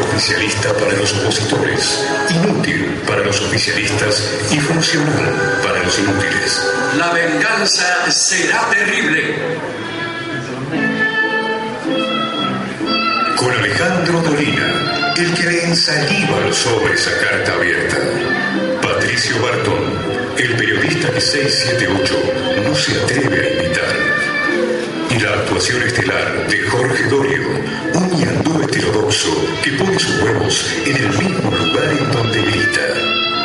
Oficialista para los opositores, inútil para los oficialistas y funcional para los inútiles. La venganza será terrible. Con Alejandro Dolina, el que le ensaliva los sobres a carta abierta. Patricio Bartón, el periodista que 678 no se atreve a imitar. Y la actuación estelar de Jorge Dorio, un ñandú heterodoxo que pone sus huevos en el mismo lugar en donde milita.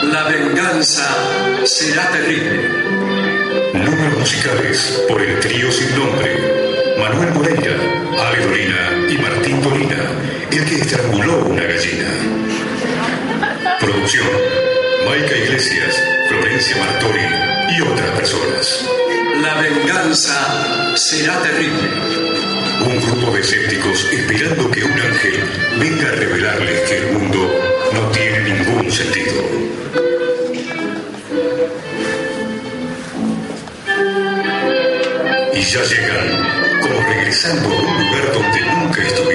La venganza será terrible. Números musicales por el trío sin nombre. Manuel Moreira, Ale Dolina y Martín Dolina, el que estranguló una gallina. Producción, Maica Iglesias, Florencia Martori y otras personas. La venganza será terrible. Un grupo de escépticos esperando que un ángel venga a revelarles que el mundo no tiene ningún sentido. Y ya llegan, como regresando a un lugar donde nunca estuvieron,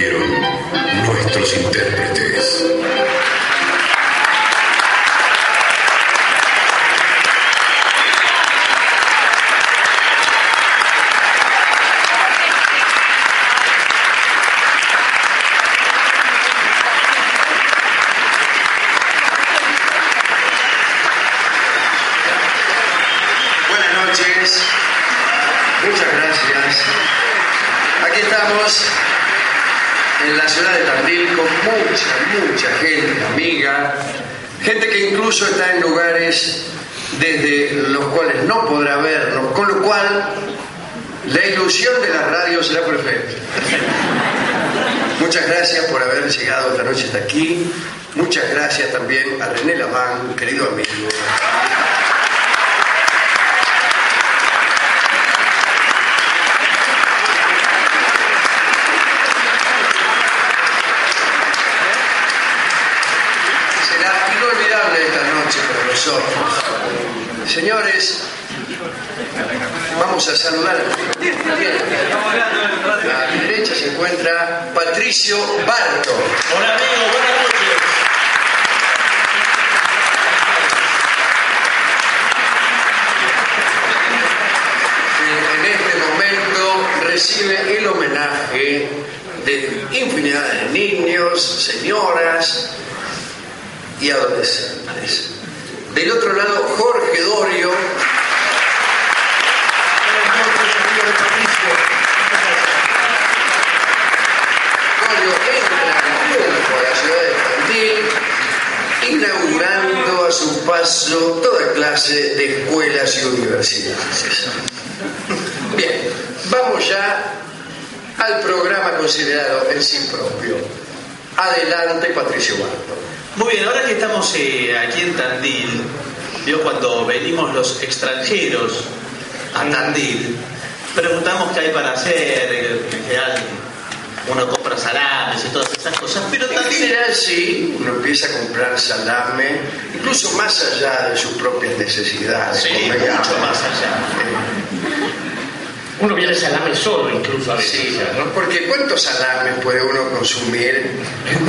muchas gracias. Aquí estamos en la ciudad de Tandil con mucha, mucha gente amiga, gente que incluso está en lugares desde los cuales no podrá vernos, con lo cual la ilusión de la radio será perfecta. Muchas gracias por haber llegado esta noche hasta aquí. Muchas gracias también a René Lamán, querido amigo. Será inolvidable esta noche nosotros. Señores, vamos a saludar. A mi derecha se encuentra Patricio Barto. Hola amigo, buenas noches. en este momento recibe el homenaje de infinidad de niños, señoras y adolescentes. Del otro lado, Jorge Dorio. Dorio entra en la ciudad de Tandil, inaugurando a su paso toda clase de escuelas y universidades. Bien, vamos ya al programa considerado en sí propio. Adelante, Patricio Barto. Muy bien, ahora que estamos eh, aquí en Tandil, yo cuando venimos los extranjeros a Tandil, preguntamos qué hay para hacer, en general uno compra salames y todas esas cosas, pero En Tandil general, sí, uno empieza a comprar salame, incluso más allá de sus propias necesidades. Sí, mucho más allá. Uno viene salame solo incluso a veces. Sí, ¿no? porque ¿cuántos salames puede uno consumir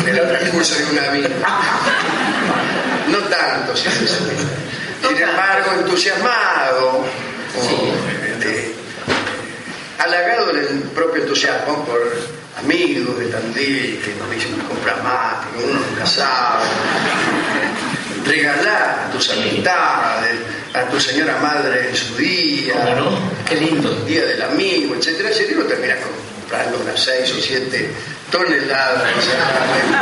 en el transcurso de una vida? No tanto, si se sabe. Sin embargo, entusiasmado, o, este, halagado del propio entusiasmo por amigos de Tandil que nos dicen compra más, que uno nunca sabe. Regalar a tus amistades, a tu señora madre en su día. Qué lindo. el día del amigo, etcétera, etcétera, y uno termina comprando unas seis o siete toneladas de salame.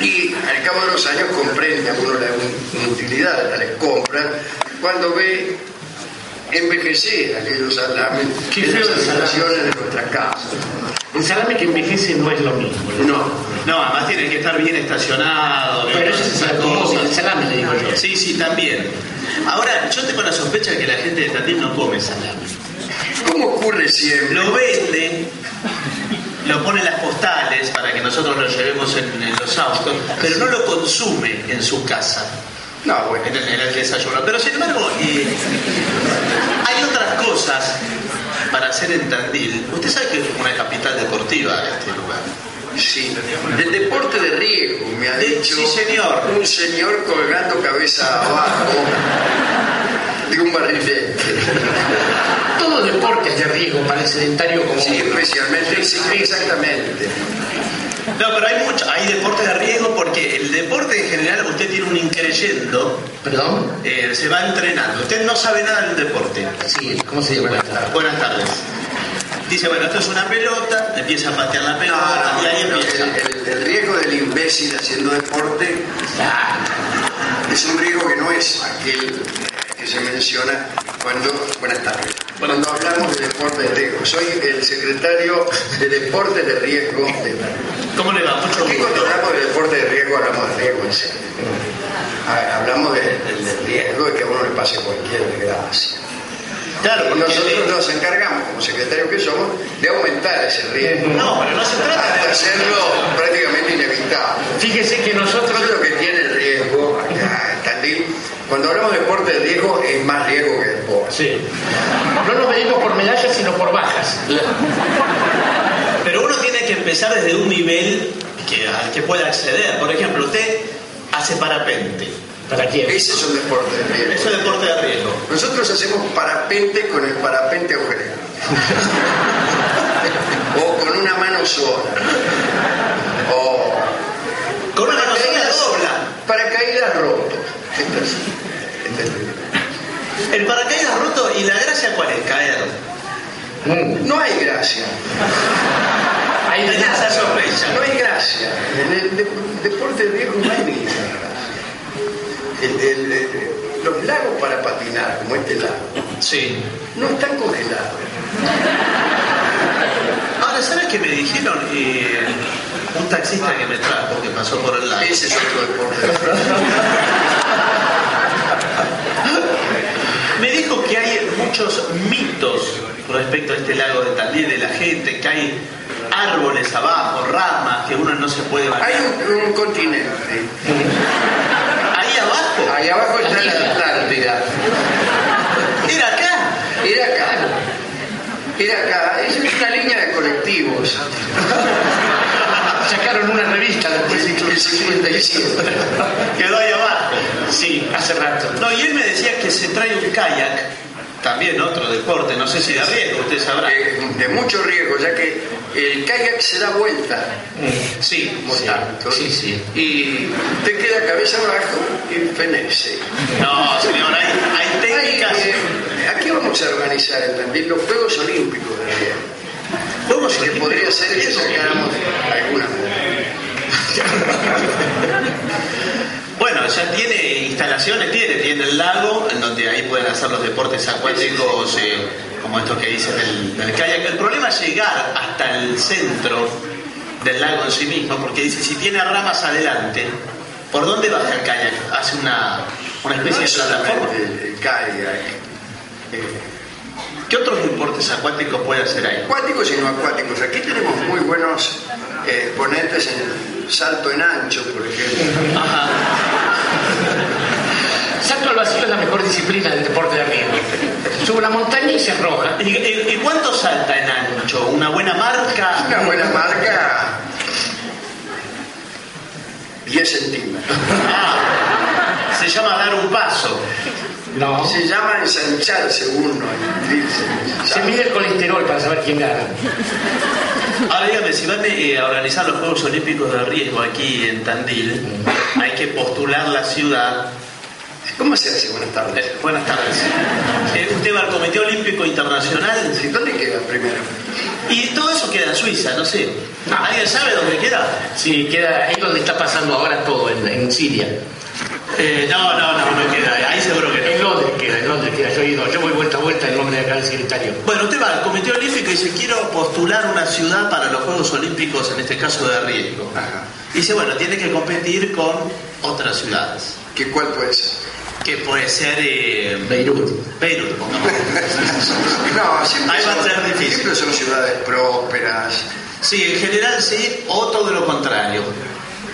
Y al cabo de los años comprende a uno la un- utilidad de tales compras cuando ve envejecer aquellos salames Qué feo las de nuestra casa. El salame que envejece no es lo mismo. No, No, además tiene que estar bien estacionado. Pero ese es el salame, le digo yo. Sí, sí, también. Ahora, yo tengo la sospecha de que la gente de Tandil no come salame. ¿cómo ocurre siempre? Lo vende, lo pone en las postales para que nosotros lo llevemos en, en los autos, pero no lo consume en su casa, No, bueno, en el, en el desayuno. Pero sin embargo, eh, hay otras cosas para hacer en Tandil. Usted sabe que es una capital deportiva este lugar. Sí. Del deporte de riesgo, me ha dicho sí, señor. un señor colgando cabeza abajo de un barrilete. Todo deporte es de riesgo para el sedentario como Sí, especialmente, sí, exactamente. No, pero hay mucho, hay deporte de riesgo porque el deporte en general usted tiene un increyendo, ¿Perdón? eh, se va entrenando. Usted no sabe nada del deporte. Sí, ¿cómo se llama? Buenas tardes. Dice, bueno, esto es una pelota, empieza a patear la pelota no, y ahí no, empieza. el, riesgo del imbécil haciendo deporte es un riesgo que no es aquel que se menciona cuando. Buenas tardes. Cuando hablamos de deporte de riesgo. Soy el secretario de deporte de riesgo de ¿Cómo le va? Mucho Aquí cuando gusto. hablamos de deporte de riesgo, hablamos de riesgo en serio. Ah, Hablamos de- del del riesgo de que a uno le pase cualquier desgracia. Claro, nosotros nos encargamos, como secretarios que somos, de aumentar ese riesgo. No, pero no se trata Hasta de hacerlo prácticamente inevitable. Fíjese que nosotros Eso es lo que tiene el riesgo acá en Tandil. Cuando hablamos de deporte de riesgo, es más riesgo que deporte. Sí. No nos medimos por medallas, sino por bajas. Pero uno tiene que empezar desde un nivel que, al que pueda acceder. Por ejemplo, usted hace parapente. ¿Para quién? Ese es un deporte de riesgo. Es deporte de riesgo. Nosotros hacemos parapente con el parapente agujerado. o con una mano sola. O Con una paracaídas, dobla. paracaídas rotos. Esto es- esto es riesgo. El paracaídas roto y la gracia cuál es caer. Mm. No hay gracia. Nada. esa sorpresa. No hay gracia. En el de- deporte de riesgo no hay gracia. El- el- el- los lagos para patinar, como este lago, Sí. no están congelados. Ahora, ¿sabes qué me dijeron? Eh, un taxista que me trajo, que pasó por el lado. Ese es otro deporte. Me dijo que hay muchos mitos respecto a este lago de Tandil, de la gente, que hay árboles abajo, ramas, que uno no se puede Hay bañar. un, un continente. Ahí abajo, Ahí abajo está la Atlántida. era acá. Era acá. Era acá. Es una Sacaron una revista después El, el 57. Quedó ahí abajo. Sí, hace rato. No, y él me decía que se trae un kayak, también otro deporte, no sé si de riesgo, usted sabrá. De mucho riesgo, ya que el kayak se da vuelta. Sí, como Sí, sí, sí. Y te queda cabeza abajo y fenece. No, señor, hay, hay Ay, técnicas. eh, aquí vamos a organizar Tandil los Juegos Olímpicos que podría ser que sacáramos alguna. Bueno, ya tiene instalaciones, tiene, tiene el lago, en donde ahí pueden hacer los deportes acuáticos, eh, como estos que dicen del, del kayak. El problema es llegar hasta el centro del lago en sí mismo, porque dice, si tiene ramas adelante, ¿por dónde baja el kayak? Hace una, una especie es de plataforma. el, el kayak. eh, ¿Qué otros deportes acuáticos puede hacer ahí? acuáticos y no acuáticos. Aquí tenemos muy buenos eh, exponentes en salto en ancho, por ejemplo. Ajá. Salto al vacío es la mejor disciplina del deporte de riesgo. Sube la montaña y se arroja. ¿Y, y- y cuánto salta en ancho? ¿Una buena marca? Una buena marca, 10 centímetros. Ah, se llama dar un paso. No. Se llama ensancharse uno. Se mide el colesterol para saber quién gana. Ahora dígame, si van eh, a organizar los Juegos Olímpicos de riesgo aquí en Tandil, hay que postular la ciudad. ¿Cómo se hace? Buenas tardes. Eh, buenas tardes. Eh, usted va al Comité Olímpico Internacional ¿Y ¿Dónde queda primero? y todo eso queda en Suiza, no sé. ¿Alguien sabe dónde queda? Sí, queda ahí donde está pasando ahora todo, en, en Siria. Eh, no, no, no, no queda. Ahí seguro que En no. Londres queda, en Londres queda. Yo he ido, yo voy vuelta a vuelta en nombre de acá del secretario. Bueno, usted va al Comité Olímpico y dice, quiero postular una ciudad para los Juegos Olímpicos, en este caso de riesgo. Ajá. Dice, bueno, tiene que competir con otras ciudades. ¿Qué cuál puede ser? Que puede ser eh, Beirut. Beirut, pongamos. No, siempre, Ahí va a ser difícil. siempre son ciudades prósperas. Sí, en general sí, o todo lo contrario.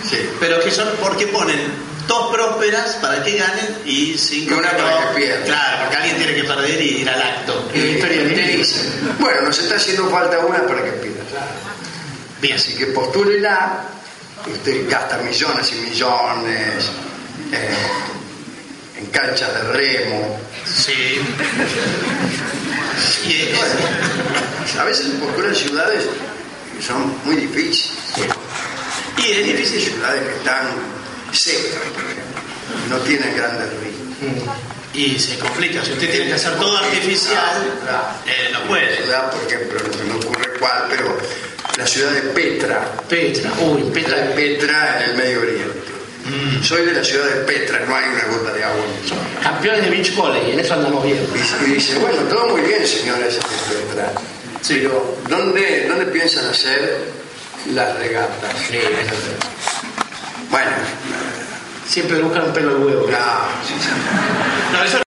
Sí. Pero que son porque ponen dos prósperas para que ganen y cinco una para que pierdan. Claro, porque alguien tiene que perder y ir al acto. Historia Eh. Bueno, nos está haciendo falta una para que pierda. Bien, Así que postúlela. Usted gasta millones y millones eh, en canchas de remo. sí. Es- Bueno, a veces postulan ciudades que son muy difíciles. y es difícil. ciudades que están ejemplo. No tienen grandes ríos. Y se complica. Si usted tiene que hacer todo artificial, eh, no puede. ciudad, por ejemplo, no se me ocurre cuál, pero la ciudad de Petra, Petra, uy, de Petra. Petra en el Medio Oriente. Soy de la ciudad de Petra, no hay una gota de agua. Campeones de beach volley, en eso andamos bien. Y dice, bueno, todo muy bien, señores de Petra, pero ¿dónde, ¿dónde piensan hacer las regatas? Sí. Bueno, Siempre buscan un pelo al huevo. no, No, eso